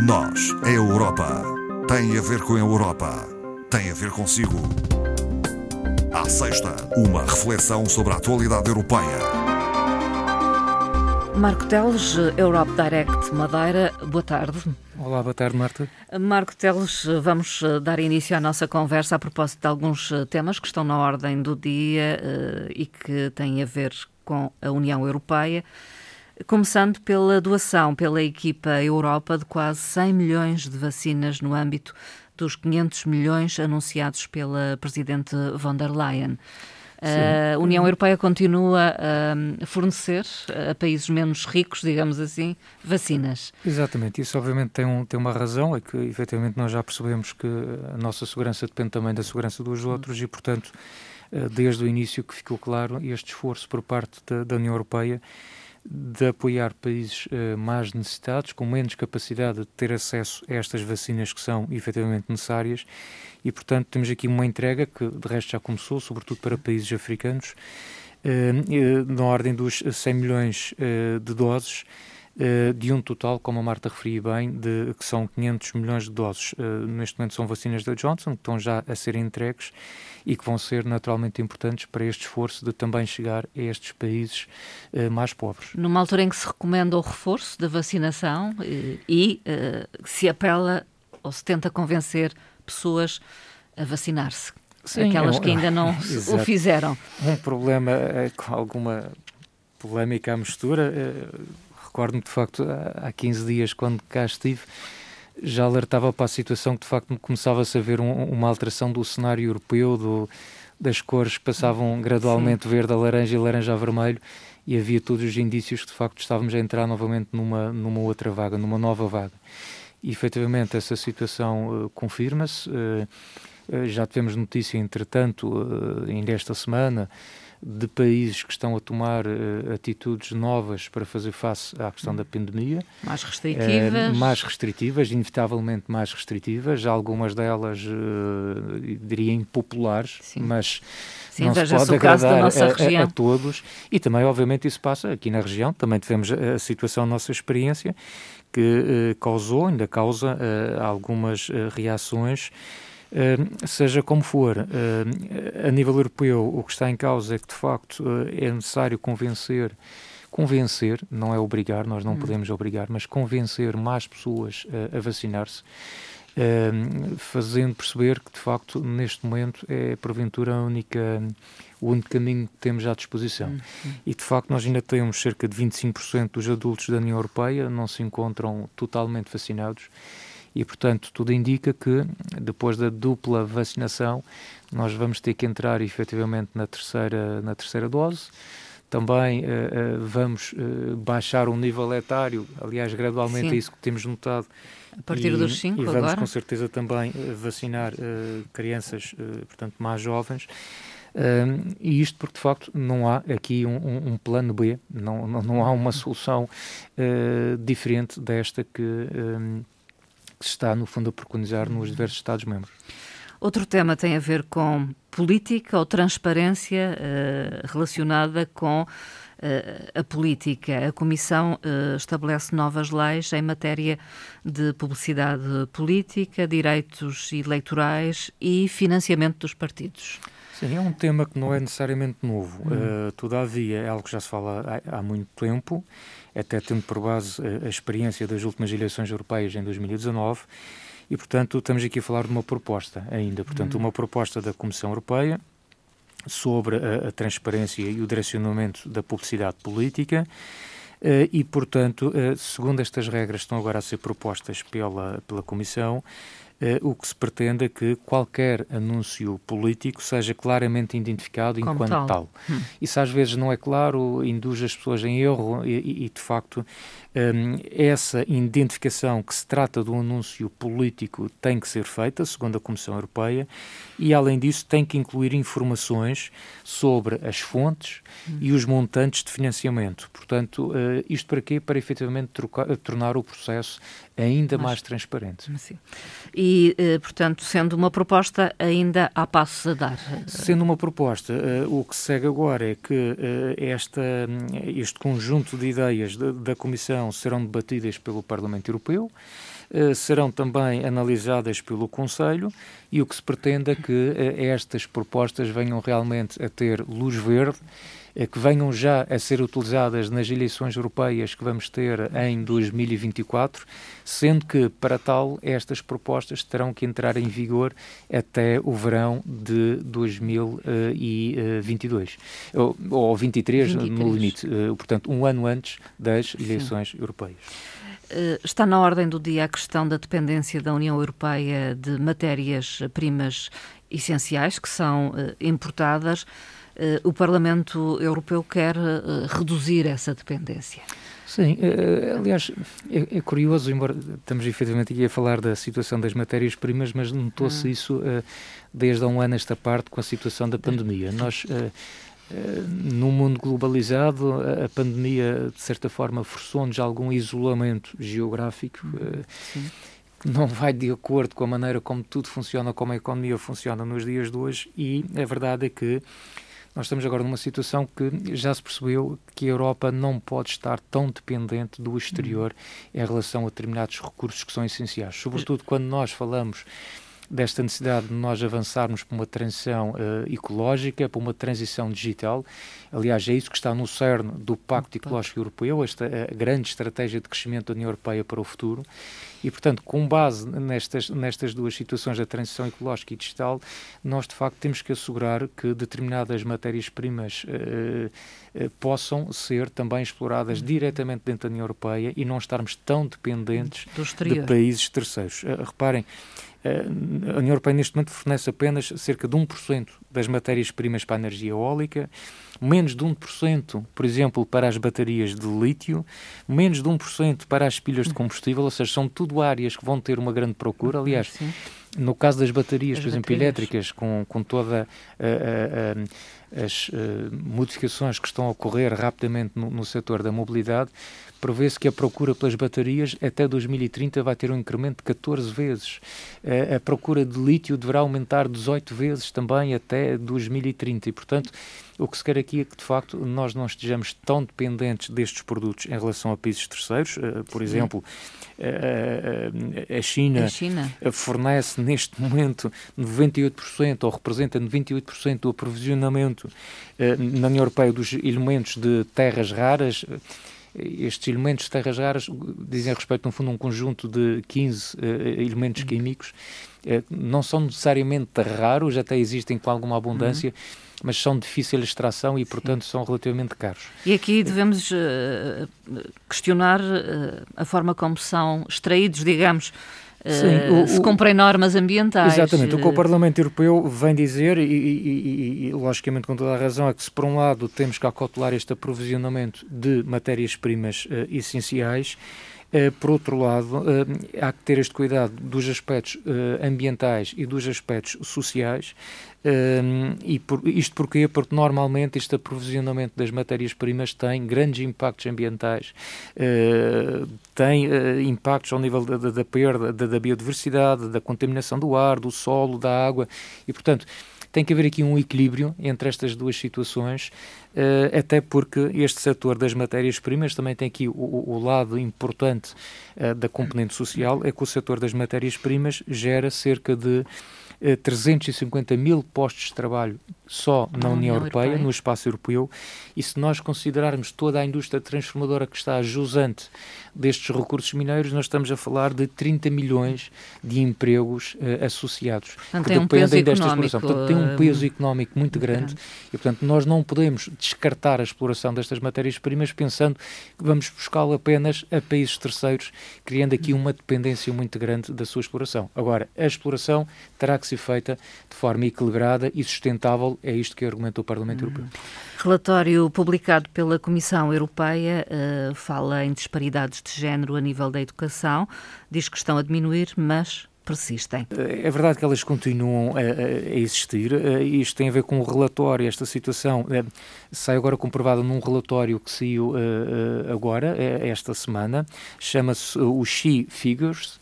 Nós, a Europa, tem a ver com a Europa, tem a ver consigo. À sexta, uma reflexão sobre a atualidade europeia. Marco Teles, Europe Direct Madeira, boa tarde. Olá, boa tarde, Marta. Marco Teles, vamos eh, dar início à nossa conversa a propósito de alguns eh, temas que estão na ordem do dia eh, e que têm a ver com a União Europeia. Começando pela doação pela equipa Europa de quase 100 milhões de vacinas no âmbito dos 500 milhões anunciados pela Presidente von der Leyen. Sim. A União Europeia continua a fornecer a países menos ricos, digamos assim, vacinas. Exatamente, isso obviamente tem, um, tem uma razão, é que efetivamente nós já percebemos que a nossa segurança depende também da segurança dos outros e, portanto, eh, desde o início que ficou claro este esforço por parte da, da União Europeia de apoiar países uh, mais necessitados, com menos capacidade de ter acesso a estas vacinas que são efetivamente necessárias, e portanto temos aqui uma entrega que de resto já começou, sobretudo para países africanos, uh, na ordem dos 100 milhões de doses de um total, como a Marta referia bem, de, que são 500 milhões de doses. Uh, neste momento são vacinas da Johnson, que estão já a ser entregues e que vão ser naturalmente importantes para este esforço de também chegar a estes países uh, mais pobres. Numa altura em que se recomenda o reforço da vacinação e, e se apela ou se tenta convencer pessoas a vacinar-se. Sim, aquelas é um, que ainda não o fizeram. Um problema com alguma polémica à mistura recordo-me de facto há 15 dias, quando cá estive, já alertava para a situação que de facto começava-se a ver um, uma alteração do cenário europeu, do, das cores que passavam gradualmente Sim. verde a laranja e laranja a vermelho, e havia todos os indícios que de facto estávamos a entrar novamente numa, numa outra vaga, numa nova vaga. E efetivamente essa situação uh, confirma-se. Uh, já tivemos notícia, entretanto, ainda esta semana, de países que estão a tomar uh, atitudes novas para fazer face à questão da pandemia. Mais restritivas. Uh, mais restritivas, inevitavelmente mais restritivas, algumas delas, uh, diria, impopulares, Sim. mas Sim, não se pode agradar a, a, a, todos. E também, obviamente, isso passa aqui na região, também tivemos a situação, a nossa experiência, que causou, ainda causa algumas reações seja como for, a nível europeu, o que está em causa é que, de facto, eh, é necessário convencer convencer, não é obrigar, nós não hum. podemos obrigar, mas convencer mais pessoas a vacinar-se, fazendo perceber que, de facto, neste momento é porventura a única, o único caminho que temos à disposição. Hum, hum. E, de facto, nós ainda temos cerca de 25% dos adultos da União Europeia não se encontram totalmente vacinados e, portanto, tudo indica que depois da dupla vacinação nós vamos ter que entrar efetivamente na terceira, na terceira dose. Também uh, uh, vamos uh, baixar o nível etário, aliás, gradualmente Sim. é isso que temos notado. A partir e, dos 5 E vamos agora? com certeza também vacinar crianças, portanto, mais jovens. e isto porque de facto não há aqui um, um, um plano B, não, não, não, há uma solução diferente desta que que se está, no fundo, a preconizar nos diversos Estados-membros. Outro tema tem a ver com política ou transparência uh, relacionada com uh, a política. A Comissão uh, estabelece novas leis em matéria de publicidade política, direitos eleitorais e financiamento dos partidos. Sim, é um tema que não é necessariamente novo. Hum. todavia, é algo que já se fala há, há muito tempo até tendo por base a, experiência das últimas eleições europeias em 2019, e, portanto, estamos aqui a falar de uma proposta ainda, portanto, uhum. uma proposta da Comissão Europeia sobre a, a transparência e o direcionamento da publicidade política, Uh, e, portanto, uh, segundo estas regras que estão agora a ser propostas pela, pela Comissão, o que se pretende é que qualquer anúncio político seja claramente identificado Como enquanto tal. tal. Hum. Isso às vezes não é claro, induz as pessoas em erro e, e de facto, um, essa identificação que se trata de um anúncio político tem que ser feita, segundo a Comissão Europeia, e além disso tem que incluir informações sobre as fontes hum. e os montantes de financiamento. Portanto, uh, isto para quê? Para efetivamente trocar, tornar o processo ainda Mas, mais transparente. Sim. E, uh, portanto, sendo uma proposta, ainda há passos a dar? Sendo uma proposta, uh, o que segue agora é que esta, este conjunto de ideias da Comissão serão debatidas pelo Parlamento Europeu. Serão também analisadas pelo Conselho e o que se pretende é que estas propostas venham realmente a ter luz verde que venham já a ser utilizadas nas eleições europeias que vamos ter em 2024, sendo que, para tal, estas propostas terão que entrar em vigor até o verão de 2022, ou, ou 23, 23, no limite, eh, portanto, um ano antes das eleições Sim. europeias. Eh, está na ordem do dia a questão da dependência da União Europeia de matérias-primas essenciais que são eh, importadas. Eh, o Parlamento Europeu quer reduzir essa dependência. Sim, aliás, é, é, curioso, embora estamos efetivamente aqui a falar da situação das matérias-primas, mas notou-se hum. isso desde há um ano esta parte com a situação da pandemia. Nós, num mundo globalizado, a pandemia, de certa forma, forçou-nos algum isolamento geográfico. Sim. não vai de acordo com a maneira como tudo funciona, como a economia funciona nos dias de hoje, e a verdade é que nós estamos agora numa situação que já se percebeu que a Europa não pode estar tão dependente do exterior em relação a determinados recursos que são essenciais, sobretudo quando nós falamos desta necessidade de nós avançarmos para uma transição uh, ecológica, para uma transição digital. Aliás, é isso que está no cerne do Pacto Ecológico Europeu, esta grande estratégia de crescimento da União Europeia para o futuro. E, portanto, com base nestas, nestas duas situações da transição ecológica e digital, nós de facto temos que assegurar que determinadas matérias-primas eh, eh, possam ser também exploradas diretamente dentro da União Europeia e não estarmos tão dependentes de países terceiros. Uh, reparem, a União Europeia neste momento fornece apenas cerca de 1% das matérias-primas para a energia eólica, menos de 1%, por exemplo, para as baterias de lítio, menos de 1% para as pilhas de combustível, ou seja, são tudo áreas que vão ter uma grande procura. Aliás, Sim. No caso das baterias, as por exemplo, elétricas, com, com toda a, a, a, as uh, modificações que estão a ocorrer rapidamente no, no setor da mobilidade, prevê-se que a procura pelas baterias até 2030 vai ter um incremento de 14 vezes. A procura de lítio deverá aumentar 18 vezes também até 2030 e, portanto, o que se quer aqui é que, de facto, nós não estejamos tão dependentes destes produtos em relação a países terceiros. Por exemplo, a China, a China, fornece neste momento 98% ou representa 98% do aprovisionamento na União Europeia dos elementos de terras raras estes elementos de terras raras dizem respeito, no fundo, a um conjunto de 15 uh, eh, elementos químicos. Uh, não são necessariamente raros, até existem com alguma abundância, uhum. mas são de difícil extração e, portanto, Sim. são relativamente caros. E aqui devemos uh, questionar a forma como são extraídos, digamos, Sim, eh, o, se cumprem normas ambientais. Exatamente, o que o Parlamento Europeu vem dizer, e, e, e, logicamente com toda a razão, é que se por um lado temos que acautelar este aprovisionamento de matérias-primas uh, essenciais, por outro lado, uh, há que ter este cuidado dos aspectos uh, ambientais e dos aspectos sociais, e por, isto porquê? Porque normalmente este aprovisionamento das matérias-primas tem grandes impactos ambientais, tem impactos ao nível da, da perda da, da biodiversidade, da contaminação do ar, do solo, da água, e portanto tem que haver aqui um equilíbrio entre estas duas situações, uh, até porque este setor das matérias-primas também tem aqui o, o lado importante uh, da componente social, é que o setor das matérias-primas gera cerca de 350 mil postos de trabalho só na, União, União Europeia, Europeia, no espaço europeu, e se nós considerarmos toda a indústria transformadora que está jusante destes recursos mineiros, nós estamos a falar de 30 milhões de empregos uh, associados portanto, que dependem um desta exploração. Portanto, tem um peso económico muito grande, e, portanto, nós não podemos descartar a exploração destas matérias-primas pensando que vamos buscá-la apenas a países terceiros, criando aqui uma dependência muito grande da sua exploração. Agora, a exploração terá que ser feita de forma equilibrada e sustentável é isto que argumenta o Parlamento Europeu. Relatório publicado pela Comissão Europeia uh, fala em disparidades de género a nível da educação, diz que estão a diminuir, mas persistem. Eh, é verdade que elas continuam a, a existir. Uh, isto tem a ver com o relatório, esta situação uh, sai agora comprovada num relatório que saiu uh, agora, esta semana, chama-se o She Figures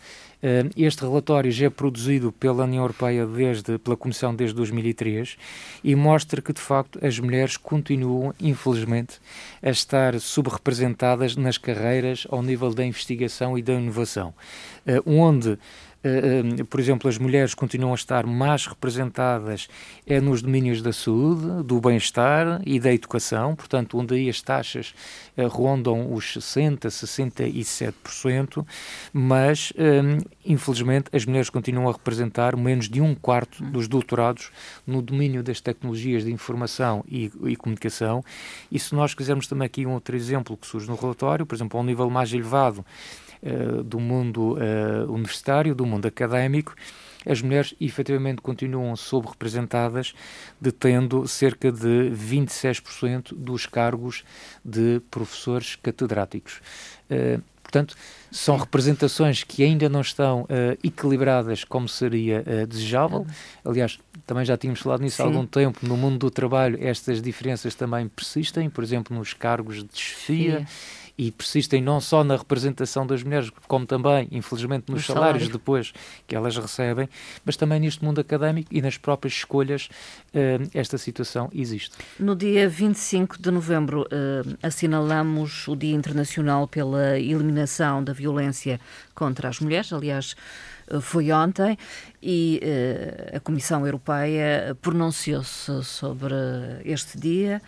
este relatório já é produzido pela União Europeia desde, pela Comissão desde 2003 e mostra que, de facto, as mulheres continuam, infelizmente, a estar subrepresentadas nas carreiras ao nível da investigação e da inovação, uh, onde por exemplo, as mulheres continuam a estar mais representadas é nos domínios da saúde, do bem-estar e da educação, portanto, onde aí as taxas uh, rondam os 60%, 67%, mas, infelizmente, as mulheres continuam a representar menos de um quarto dos doutorados no domínio das tecnologias de informação e, e comunicação. E se nós quisermos também aqui um outro exemplo que surge no relatório, por exemplo, ao nível mais elevado, eh, do mundo uh, universitário, do mundo académico, as mulheres efetivamente continuam subrepresentadas, detendo cerca de 26% dos cargos de professores catedráticos. Uh, portanto, são representações que ainda não estão uh, equilibradas como seria uh, desejável. Aliás, também já tínhamos falado nisso Sim. há algum tempo. No mundo do trabalho, estas diferenças também persistem, por exemplo, nos cargos de chefia. Sim e persistem não só na representação das mulheres, como também, infelizmente, nos salários salário. depois que elas recebem, mas também neste mundo académico e nas próprias escolhas, uh, esta situação existe. No dia 25 de novembro, uh, assinalamos o Dia Internacional pela Eliminação da Violência contra as Mulheres. Aliás, eh, foi ontem e a Comissão Europeia pronunciou-se sobre este dia.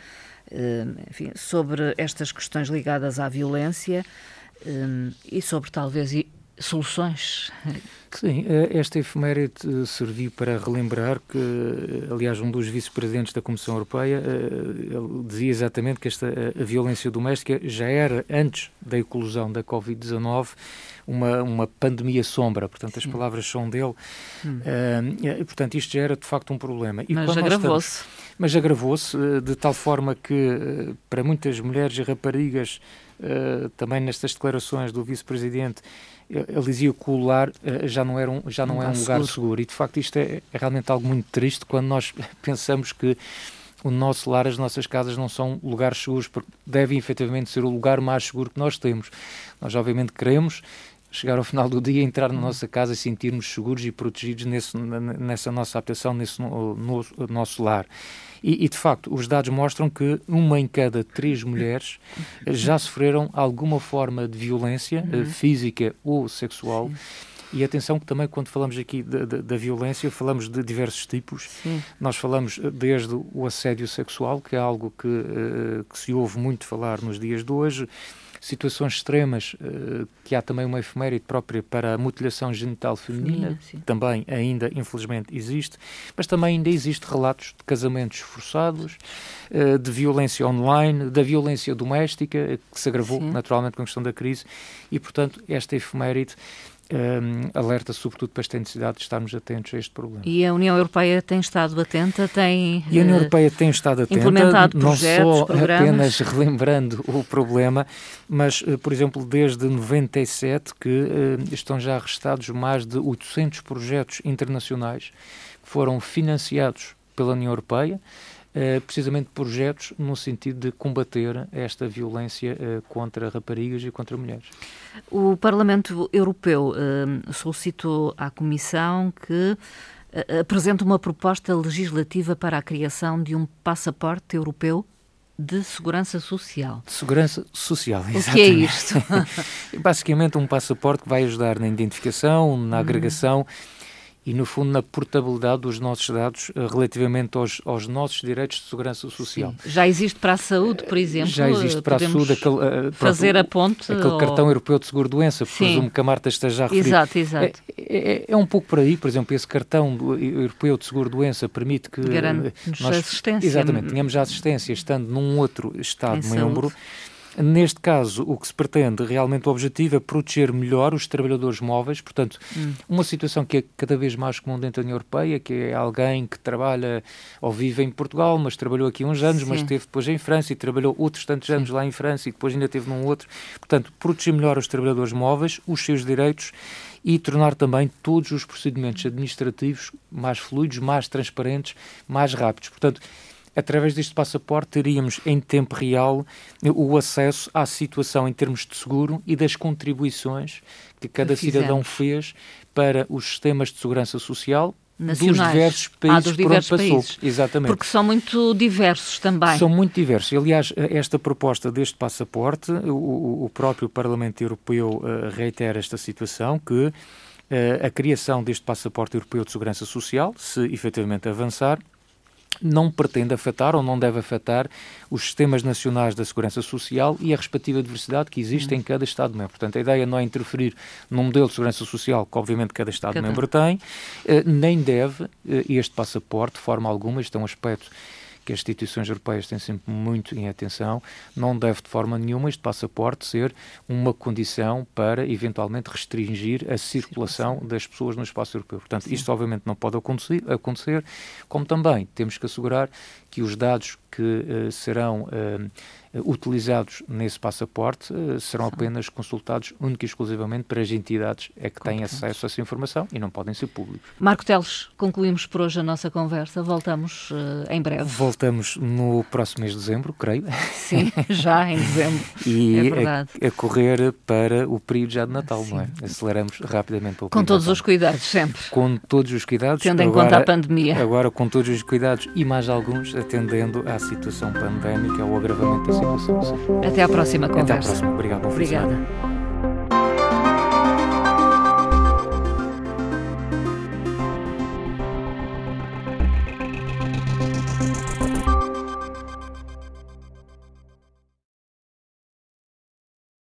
Eh, enfim, sobre estas questões ligadas à violência eh, e sobre talvez soluções. Sim, eh, esta efeméride serviu para relembrar que, aliás, um dos vice-presidentes da Comissão Europeia dizia exatamente que esta a violência doméstica já era, antes da eclosão da Covid-19, uma, uma pandemia sombra, portanto as palavras são dele, hum. uh, portanto isto já era de facto um problema. E Mas agravou-se. Mas agravou-se uh, de tal forma que uh, para muitas mulheres e raparigas, também nestas declarações do vice-presidente, ele dizia que o lar já não, era um, já não, não é um lugar seguro. seguro. E de facto isto é, é realmente algo muito triste quando nós pensamos que o nosso lar, as nossas casas não são lugares seguros, porque devem efetivamente ser o lugar mais seguro que nós temos. Nós, obviamente, queremos chegar ao final do dia, entrar na nossa casa e sentirmos seguros e protegidos nesse, nessa nossa habitação, nesse no, no, nosso lar. E, e, de facto, os dados mostram que uma em cada três mulheres já sofreram alguma forma de violência uhum. física ou sexual. Sim. E atenção que também quando falamos aqui da, da, da violência, falamos de diversos tipos. Sim. Nós falamos eh, desde o assédio sexual, que é algo que, uh, que se ouve muito falar nos dias de hoje, situações extremas, uh, que há também uma efeméride própria para a mutilação genital feminina, sim. também ainda, infelizmente, existe, mas também ainda existe relatos de casamentos forçados, uh, de violência online, da violência doméstica, que se agravou sim. naturalmente com a questão da crise, e, portanto, esta efeméride um, alerta sobretudo para esta necessidade de estarmos atentos a este problema. E a União Europeia tem estado atenta, tem E a União uh, Europeia tem estado atenta, implementado não projetos, só programas. apenas relembrando o problema, mas, uh, por exemplo, desde 97 que uh, estão já arrestados mais de 800 projetos internacionais que foram financiados pela União Europeia, Uh, precisamente projetos no sentido de combater esta violência uh, contra raparigas e contra mulheres. O Parlamento Europeu uh, solicitou à Comissão que apresente uma proposta legislativa para a criação de um passaporte europeu de segurança social. De segurança social, exatamente. O que é isto? Basicamente um passaporte que vai ajudar na identificação, na uhum. agregação e, no fundo, na portabilidade dos nossos dados uh, relativamente aos, aos, nossos direitos de segurança social. Sim. Já existe para a saúde, por exemplo? Já existe para a saúde aquele, fazer pronto, a ponte? Aquele ou... cartão europeu de seguro-doença, presumo que a Marta esteja a referir. Exato, exato. É, é, é, um pouco por aí, por exemplo, esse cartão europeu de seguro-doença permite que... Garante-nos nós, assistência. Exatamente, tenhamos a assistência estando num outro Estado-membro. Neste caso, o que se pretende, realmente o objetivo é proteger melhor os trabalhadores móveis, portanto, hum. uma situação que é cada vez mais comum dentro da União Europeia, que é alguém que trabalha ou vive em Portugal, mas trabalhou aqui uns anos, Sim. mas esteve depois em França e trabalhou outros tantos anos Sim. lá em França e depois ainda teve num outro. Portanto, proteger melhor os trabalhadores móveis, os seus direitos e tornar também todos os procedimentos administrativos mais fluidos, mais transparentes, mais rápidos. Portanto, através deste passaporte teríamos em tempo real o acesso à situação em termos de seguro e das contribuições que cada cidadão fez para os sistemas de segurança social, Nacionais. dos diversos países ah, dos diversos por onde passou. Países. Exatamente. Porque são muito diversos também. São muito diversos. Aliás, esta proposta deste passaporte, o, o próprio Parlamento Europeu uh, reitera esta situação que uh, a criação deste passaporte europeu de segurança social, se efetivamente avançar, não pretende afetar ou não deve afetar os sistemas nacionais da segurança social e a respectiva diversidade que existe em cada Estado-membro. Portanto, a ideia não é interferir num modelo de segurança social que, obviamente, cada Estado-membro tem, eh, nem deve eh, este passaporte, de forma alguma, isto é um aspecto que as instituições europeias têm sempre muito em atenção, não deve de forma nenhuma este passaporte ser uma condição para eventualmente restringir a circulação das pessoas no espaço europeu. Portanto, Sim. isto obviamente não pode acontecer, acontecer, como também temos que assegurar que os dados que uh, serão uh, utilizados nesse passaporte uh, serão apenas consultados única e exclusivamente para as entidades é que têm acesso a essa informação e não podem ser públicos. Marco Teles, concluímos por hoje a nossa conversa. Voltamos em breve. Voltamos no próximo mês de dezembro, creio. Sim, já em dezembro. e é a, a, correr para o período já de Natal, Sim. não é? Aceleramos rapidamente o Com todos os cuidados, sempre. Com todos os cuidados. Tendo em conta a pandemia. Agora, com todos os cuidados e mais alguns, atendendo à situação pandémica, ao agravamento da situação. Até à próxima conversa. Até à próxima. Obrigado. Obrigada.